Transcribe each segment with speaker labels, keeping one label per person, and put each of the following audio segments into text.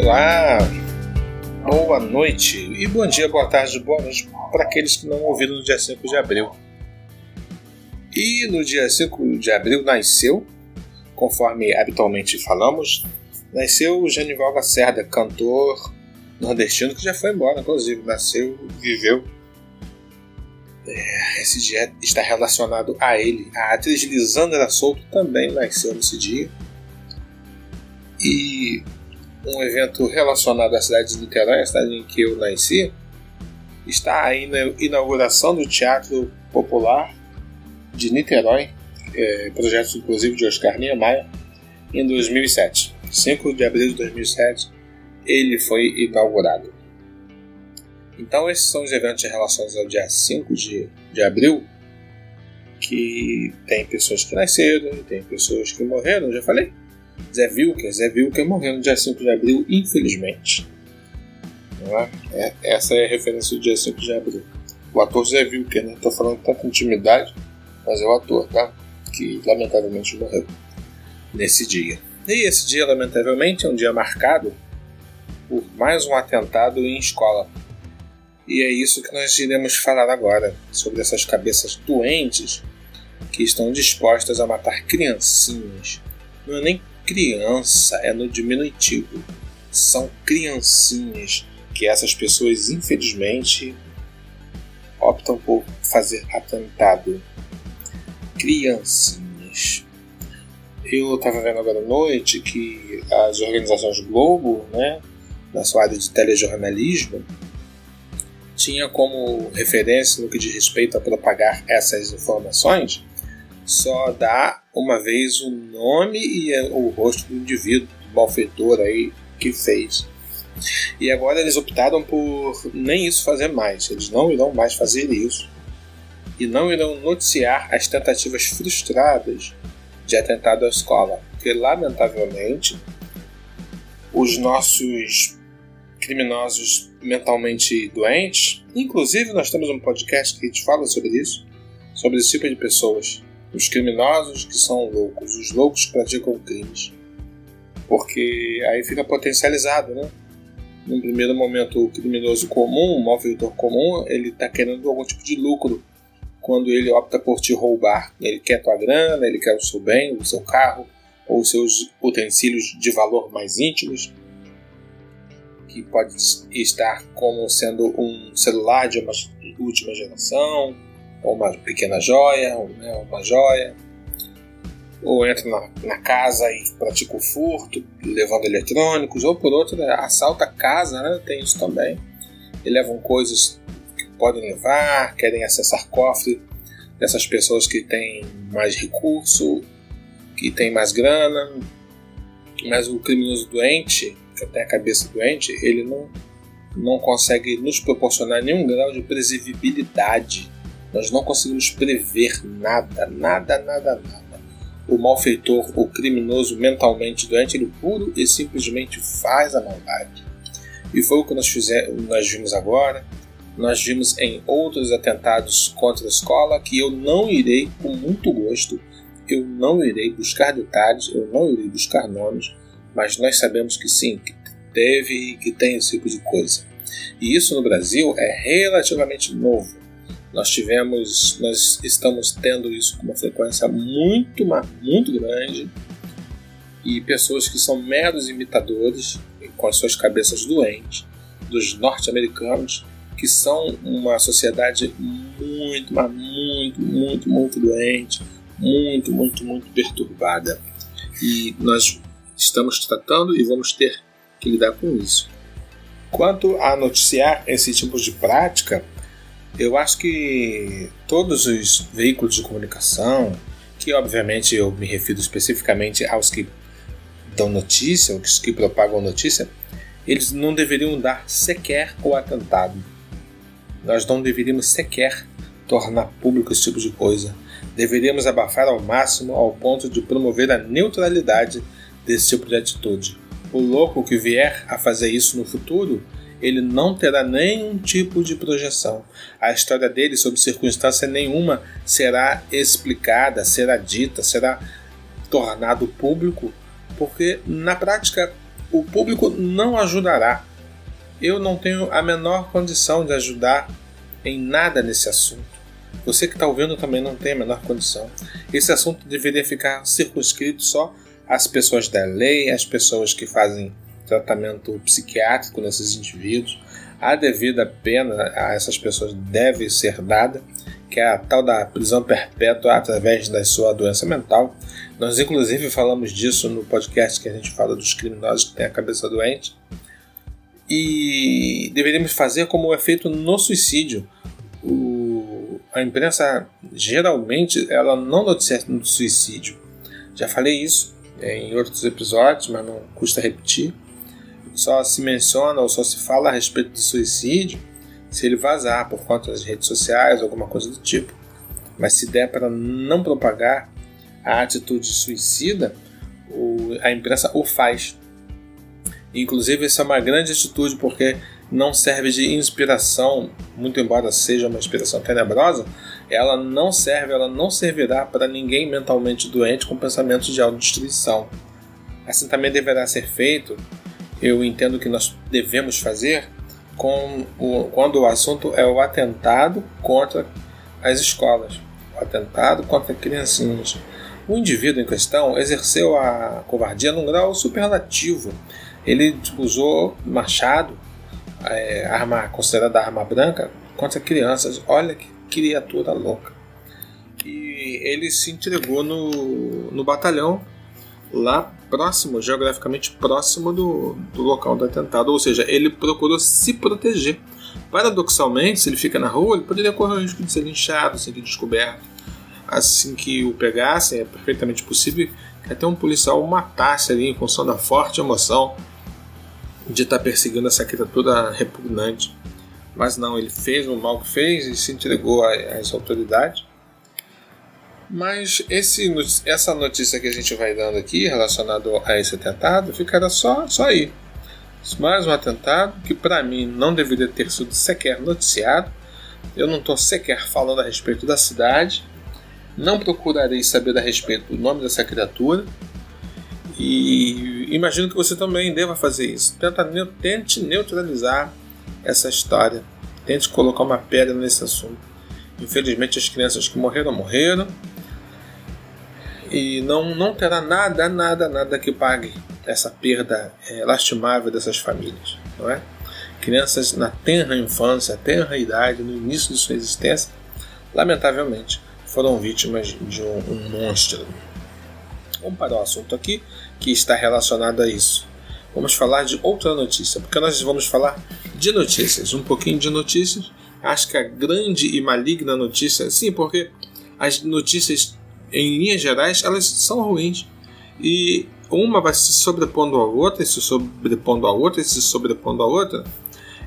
Speaker 1: Olá, boa noite e bom dia, boa tarde, boa noite para aqueles que não ouviram no dia 5 de abril. E no dia 5 de abril nasceu, conforme habitualmente falamos, nasceu o Genival Lacerda, cantor nordestino que já foi embora, inclusive, nasceu, viveu. É, esse dia está relacionado a ele. A atriz Lisandra Souto também nasceu nesse dia. E um evento relacionado à cidade de Niterói, a cidade em que eu nasci, está aí na inauguração do Teatro Popular de Niterói, é, projeto inclusive de Oscar Niemeyer, em 2007. 5 de abril de 2007, ele foi inaugurado. Então, esses são os eventos relacionados ao dia 5 de, de abril, que tem pessoas que nasceram, tem pessoas que morreram, já falei? Zé Wilker, Zé Wilker morreu no dia 5 de abril, infelizmente. É? É, essa é a referência do dia 5 de abril. O ator Zé Wilker, né? Tô falando com intimidade, mas é o ator, tá? Que lamentavelmente morreu nesse dia. E esse dia, lamentavelmente, é um dia marcado por mais um atentado em escola. E é isso que nós iremos falar agora, sobre essas cabeças doentes que estão dispostas a matar criancinhas. Não é nem criança, é no diminutivo. São criancinhas que essas pessoas, infelizmente, optam por fazer atentado. Criancinhas. Eu estava vendo agora à noite que as organizações Globo, né, na sua área de telejornalismo, tinha como referência no que diz respeito a propagar essas informações só dá uma vez o nome e o rosto do indivíduo, do malfeitor aí que fez. E agora eles optaram por nem isso fazer mais. Eles não irão mais fazer isso. E não irão noticiar as tentativas frustradas de atentado à escola. Porque, lamentavelmente, os nossos criminosos mentalmente doentes, inclusive nós temos um podcast que a gente fala sobre isso, sobre esse tipo de pessoas os criminosos que são loucos, os loucos que praticam crimes. Porque aí fica potencializado, né? Num primeiro momento, o criminoso comum, o malfeitor comum, ele está querendo algum tipo de lucro quando ele opta por te roubar. Ele quer tua grana, ele quer o seu bem, o seu carro, ou os seus utensílios de valor mais íntimos, que pode estar como sendo um celular de uma última geração, ou uma pequena joia, ou, né, uma joia, ou entra na, na, casa e pratica o furto, levando eletrônicos, ou por outro, né, assalta a casa, né, tem isso também. E levam coisas que podem levar, querem acessar cofre dessas pessoas que têm mais recurso, que têm mais grana, mas o criminoso doente, que tem a cabeça doente, ele não, não consegue nos proporcionar nenhum grau de previsibilidade nós não conseguimos prever nada, nada, nada, nada. O malfeitor, o criminoso mentalmente doente, ele puro e simplesmente faz a maldade. E foi o que nós, fizemos, nós vimos agora. Nós vimos em outros atentados contra a escola que eu não irei, com muito gosto, eu não irei buscar detalhes, eu não irei buscar nomes, mas nós sabemos que sim, que teve e que tem esse tipo de coisa. E isso no Brasil é relativamente novo nós tivemos, nós estamos tendo isso com uma frequência muito, muito grande e pessoas que são meros imitadores com as suas cabeças doentes dos norte-americanos que são uma sociedade muito, mas muito, muito, muito doente, muito, muito, muito perturbada. E nós estamos tratando e vamos ter que lidar com isso. Quanto a noticiar esse tipo de prática, eu acho que todos os veículos de comunicação, que obviamente eu me refiro especificamente aos que dão notícia, os que propagam notícia, eles não deveriam dar sequer o atentado. Nós não deveríamos sequer tornar público esse tipo de coisa. Deveríamos abafar ao máximo ao ponto de promover a neutralidade desse tipo de atitude. O louco que vier a fazer isso no futuro ele não terá nenhum tipo de projeção. A história dele, sob circunstância nenhuma, será explicada, será dita, será tornado público, porque na prática O público não ajudará. Eu não tenho a menor condição de ajudar em nada nesse assunto. Você que está ouvindo também não tem a menor condição. Esse assunto deveria ficar circunscrito só às pessoas da lei, às pessoas que fazem tratamento psiquiátrico nesses indivíduos. A devida pena a essas pessoas deve ser dada, que é a tal da prisão perpétua através da sua doença mental. Nós, inclusive, falamos disso no podcast que a gente fala dos criminosos que têm a cabeça doente. E deveríamos fazer como é feito no suicídio. O, a imprensa geralmente ela não noticia no suicídio. Já falei isso em outros episódios, mas não custa repetir. Só se menciona ou só se fala a respeito do suicídio se ele vazar por conta das redes sociais, alguma coisa do tipo. Mas se der para não propagar a atitude suicida, a imprensa o faz. Inclusive, isso é uma grande atitude porque não serve de inspiração, muito embora seja uma inspiração tenebrosa, ela não serve, ela não servirá para ninguém mentalmente doente com pensamentos de autodestruição. Assim também deverá ser feito, eu entendo que nós devemos fazer, com o, quando o assunto é o atentado contra as escolas, o atentado contra criancinhas. O indivíduo em questão exerceu a covardia num grau superlativo. Ele usou machado, é, arma considerada arma branca, contra crianças. Olha que criatura louca. E ele se entregou no, no batalhão lá próximo, geograficamente próximo do, do local do atentado, ou seja, ele procurou se proteger. Paradoxalmente, se ele fica na rua, ele poderia correr o risco de ser linchado, ser descoberto. Assim que o pegassem, é perfeitamente possível que até um policial o matasse ali em função da forte emoção de estar perseguindo essa criatura repugnante. Mas não, ele fez o mal que fez e se entregou às autoridades. Mas esse, essa notícia que a gente vai dando aqui relacionado a esse atentado ficará só, só aí. Mais um atentado que para mim não deveria ter sido sequer noticiado. Eu não estou sequer falando a respeito da cidade. Não procurarei saber a respeito do nome dessa criatura. E imagino que você também deva fazer isso. Tenta, tente neutralizar essa história. Tente colocar uma pedra nesse assunto. Infelizmente, as crianças que morreram, morreram. E não, não terá nada, nada, nada que pague essa perda é, lastimável dessas famílias, não é? Crianças na tenra infância, tenra idade, no início de sua existência, lamentavelmente foram vítimas de um, um monstro. Vamos para o assunto aqui que está relacionado a isso vamos falar de outra notícia, porque nós vamos falar de notícias, um pouquinho de notícias. Acho que a grande e maligna notícia, sim, porque as notícias, em linhas gerais, elas são ruins e uma vai se sobrepondo à outra, se sobrepondo à outra, se sobrepondo à outra.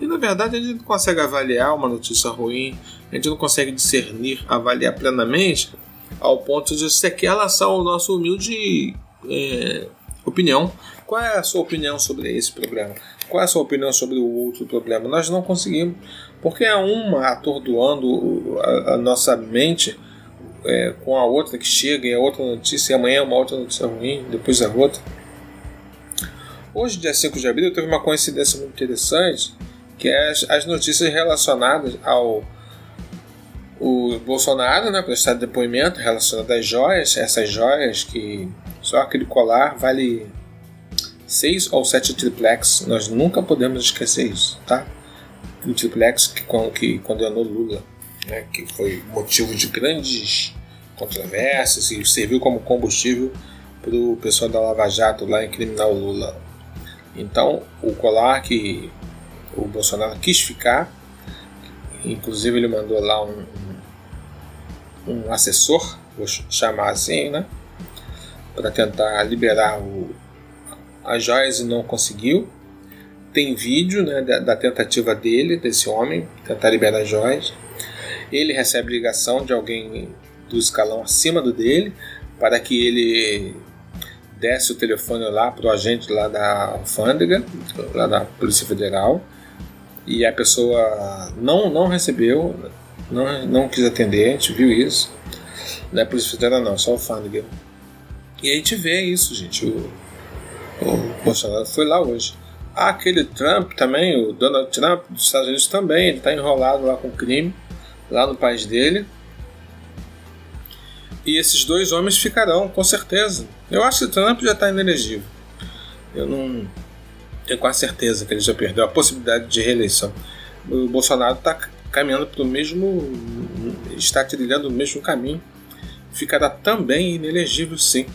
Speaker 1: E na verdade a gente não consegue avaliar uma notícia ruim, a gente não consegue discernir, avaliar plenamente, ao ponto de sequer lançar o nosso humilde é, opinião. Qual é a sua opinião sobre esse problema? Qual é a sua opinião sobre o outro problema? Nós não conseguimos, porque é uma atordoando a, a nossa mente é, com a outra que chega e a outra notícia, e amanhã uma outra notícia ruim, depois a outra. Hoje, dia 5 de abril, teve uma coincidência muito interessante, que é as, as notícias relacionadas ao o Bolsonaro, né, prestar depoimento relacionado às joias, essas joias que só aquele colar vale 6 ou 7 triplex. Nós nunca podemos esquecer isso, tá? O triplex que, que condenou Lula, né, que foi motivo de grandes controvérsias e serviu como combustível para o pessoal da Lava Jato lá incriminar o Lula. Então, o colar que o Bolsonaro quis ficar, inclusive ele mandou lá um, um assessor, vou chamar assim, né? para tentar liberar o, as joias e não conseguiu. Tem vídeo né, da, da, tentativa dele, desse homem, tentar liberar as joias. Ele recebe ligação de alguém do escalão acima do dele para que ele desse o telefone lá para o agente lá da alfândega, lá da Polícia Federal, e a pessoa não, não recebeu, não, não quis atender, a gente viu isso. Não é Polícia Federal não, só alfândega. E a gente vê isso, gente. O, O Bolsonaro foi lá hoje. Aquele Trump também, o Donald Trump dos Estados Unidos também, ele está enrolado lá com crime, lá no país dele. E esses dois homens ficarão, com certeza. Eu acho que Trump já está inelegível. Eu não tenho quase certeza que ele já perdeu a possibilidade de reeleição. O Bolsonaro está caminhando para o mesmo. está trilhando o mesmo caminho. Ficará também inelegível, sim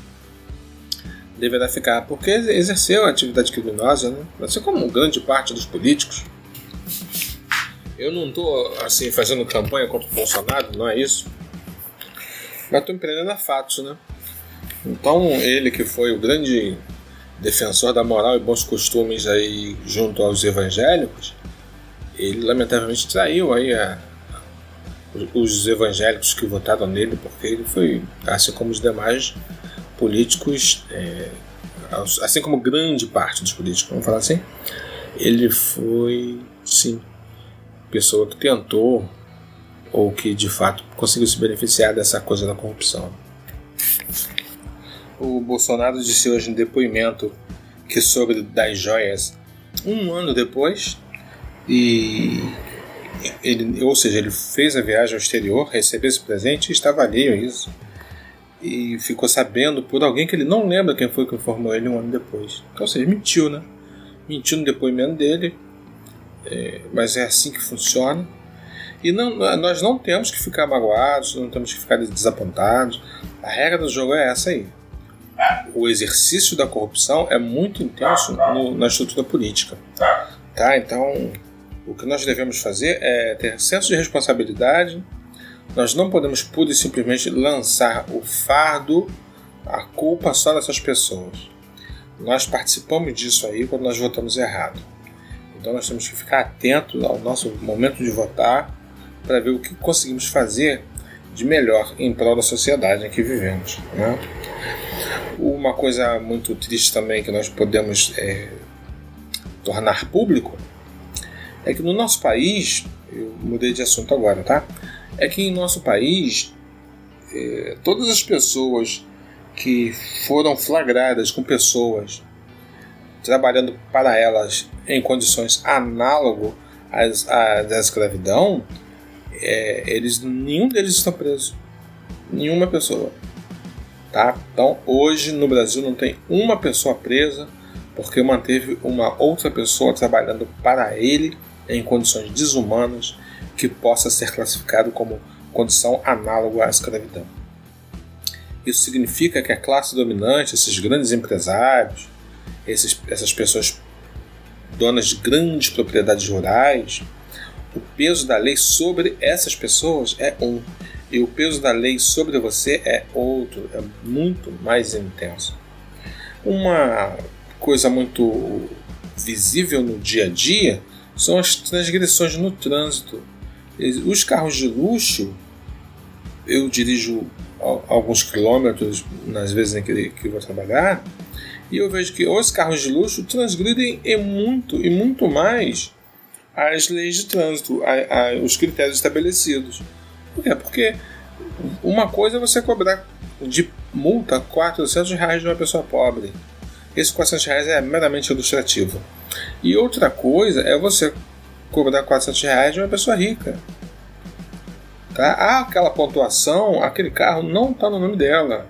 Speaker 1: deverá ficar, porque exerceu a atividade criminosa, né? assim como grande parte dos políticos. Eu não estou assim fazendo campanha contra o Bolsonaro, não é isso. Mas estou empreendendo a fatos, né? Então ele que foi o grande defensor da moral e bons costumes aí junto aos evangélicos, ele lamentavelmente traiu aí a, os evangélicos que votaram nele, porque ele foi, assim como os demais, políticos, é, assim como grande parte dos políticos, vamos falar assim, ele foi, sim, pessoa que tentou ou que de fato conseguiu se beneficiar dessa coisa da corrupção. O Bolsonaro disse hoje em depoimento que sobre das joias um ano depois e ele, ou seja, ele fez a viagem ao exterior, recebeu esse presente e estava alheio a isso e ficou sabendo por alguém que ele não lembra quem foi que informou ele um ano depois. Então, ou seja, mentiu, né? Mentiu no depoimento dele, é, mas é assim que funciona. E não, nós não temos que ficar magoados, não temos que ficar desapontados. A regra do jogo é essa aí. O exercício da corrupção é muito intenso no, na estrutura política. Tá? Então, o que nós devemos fazer é ter senso de responsabilidade, nós não podemos pura e simplesmente lançar o fardo, a culpa só dessas pessoas. Nós participamos disso aí quando nós votamos errado. Então nós temos que ficar atentos ao nosso momento de votar para ver o que conseguimos fazer de melhor em prol da sociedade em que vivemos. Né? Uma coisa muito triste também que nós podemos é, tornar público é que no nosso país, eu mudei de assunto agora, tá? é que em nosso país, é, todas as pessoas que foram flagradas com pessoas trabalhando para elas em condições análogo às, às da escravidão, é, eles nenhum deles está preso, nenhuma pessoa, tá? Então hoje no Brasil não tem uma pessoa presa porque manteve uma outra pessoa trabalhando para ele em condições desumanas que possa ser classificado como condição análoga à escravidão. Isso significa que a classe dominante, esses grandes empresários, esses, essas pessoas donas de grandes propriedades rurais, o peso da lei sobre essas pessoas é um, e o peso da lei sobre você é outro, é muito mais intenso. Uma coisa muito visível no dia a dia são as transgressões no trânsito os carros de luxo, eu dirijo alguns quilômetros nas vezes em que, vou trabalhar, e eu vejo que os carros de luxo transgridem e muito e muito mais as leis de trânsito, a, a, os critérios estabelecidos. Por quê? Porque uma coisa é você cobrar de multa 400 reais de uma pessoa pobre. Esse 400 reais é meramente ilustrativo. E outra coisa é você cobrar 400 reais de uma pessoa rica. Tá? Ah, aquela pontuação, aquele carro não está no nome dela.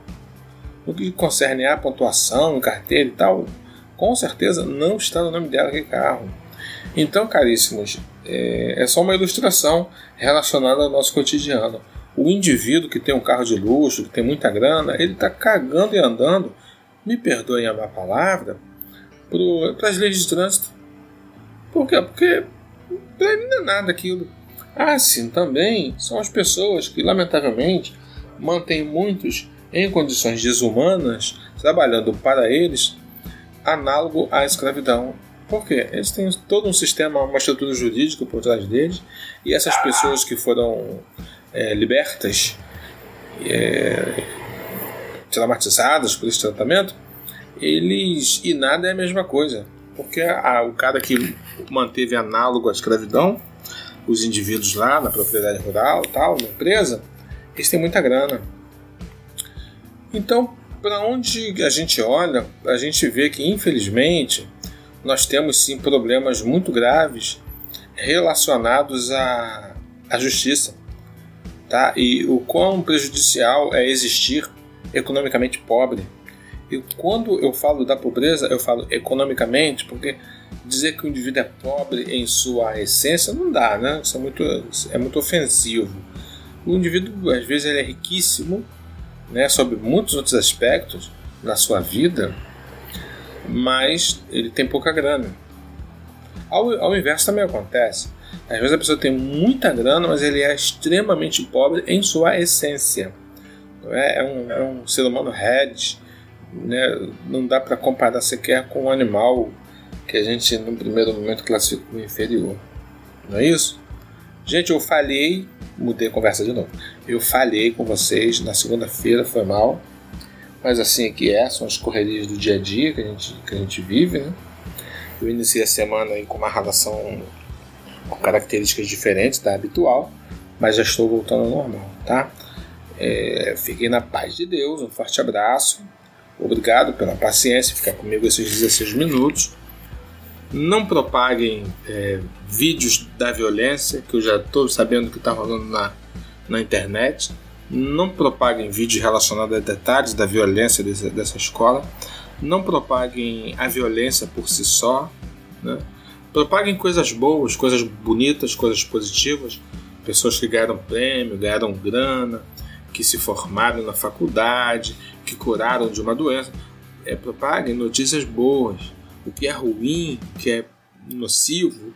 Speaker 1: No que concerne a pontuação, carteira e tal, com certeza não está no nome dela aquele carro. Então, caríssimos, é, é só uma ilustração relacionada ao nosso cotidiano. O indivíduo que tem um carro de luxo, que tem muita grana, ele está cagando e andando, me perdoem a má palavra, para as leis de trânsito. Por quê? Porque para ele não é nada aquilo. Assim também são as pessoas que, lamentavelmente, mantêm muitos em condições desumanas, trabalhando para eles, análogo à escravidão. Por quê? Eles têm todo um sistema, uma estrutura jurídica por trás deles, e essas pessoas que foram é, libertas, é, traumatizadas por esse tratamento, eles. e nada é a mesma coisa. Porque a, o cara que manteve análogo à escravidão, os indivíduos lá na propriedade rural, tal, na empresa, eles têm muita grana. Então, para onde a gente olha, a gente vê que infelizmente nós temos sim problemas muito graves relacionados à, à justiça, tá? E o quão prejudicial é existir economicamente pobre. E quando eu falo da pobreza, eu falo economicamente, porque dizer que o indivíduo é pobre em sua essência não dá, né? Isso é muito, é muito ofensivo. O indivíduo, às vezes, ele é riquíssimo, né, sobre muitos outros aspectos na sua vida, mas ele tem pouca grana. Ao, ao inverso também acontece. Às vezes a pessoa tem muita grana, mas ele é extremamente pobre em sua essência. É, é, um, é um ser humano red, né? não dá para comparar sequer com um animal que a gente, no primeiro momento, classifica como inferior. Não é isso? Gente, eu falhei, mudei a conversa de novo. Eu falhei com vocês na segunda-feira, foi mal. Mas assim é que é, são as correrias do dia a dia que a gente, que a gente vive, né? Eu iniciei a semana aí com uma relação com características diferentes da habitual, mas já estou voltando ao normal, tá? É, fiquem na paz de Deus, um forte abraço. Obrigado pela paciência, ficar comigo esses 16 minutos. Não propaguem é, vídeos da violência, que eu já estou sabendo que está rolando na, na internet. Não propaguem vídeos relacionados a detalhes da violência dessa, dessa escola. Não propaguem a violência por si só. Né? Propaguem coisas boas, coisas bonitas, coisas positivas. Pessoas que ganharam prêmio, ganharam grana, que se formaram na faculdade, que curaram de uma doença. É, propaguem notícias boas o que é ruim, o que é nocivo,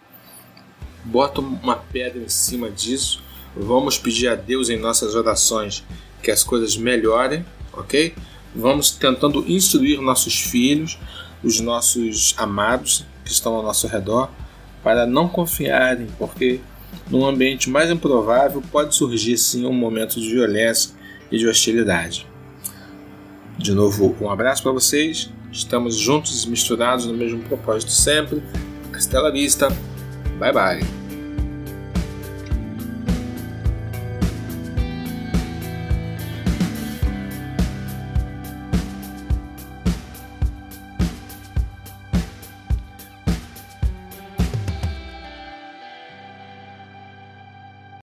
Speaker 1: bota uma pedra em cima disso. Vamos pedir a Deus em nossas orações que as coisas melhorem, ok? Vamos tentando instruir nossos filhos, os nossos amados que estão ao nosso redor, para não confiarem, porque num ambiente mais improvável pode surgir sim um momento de violência e de hostilidade. De novo, um abraço para vocês Estamos juntos e misturados no mesmo propósito sempre. Castela Vista. Bye bye.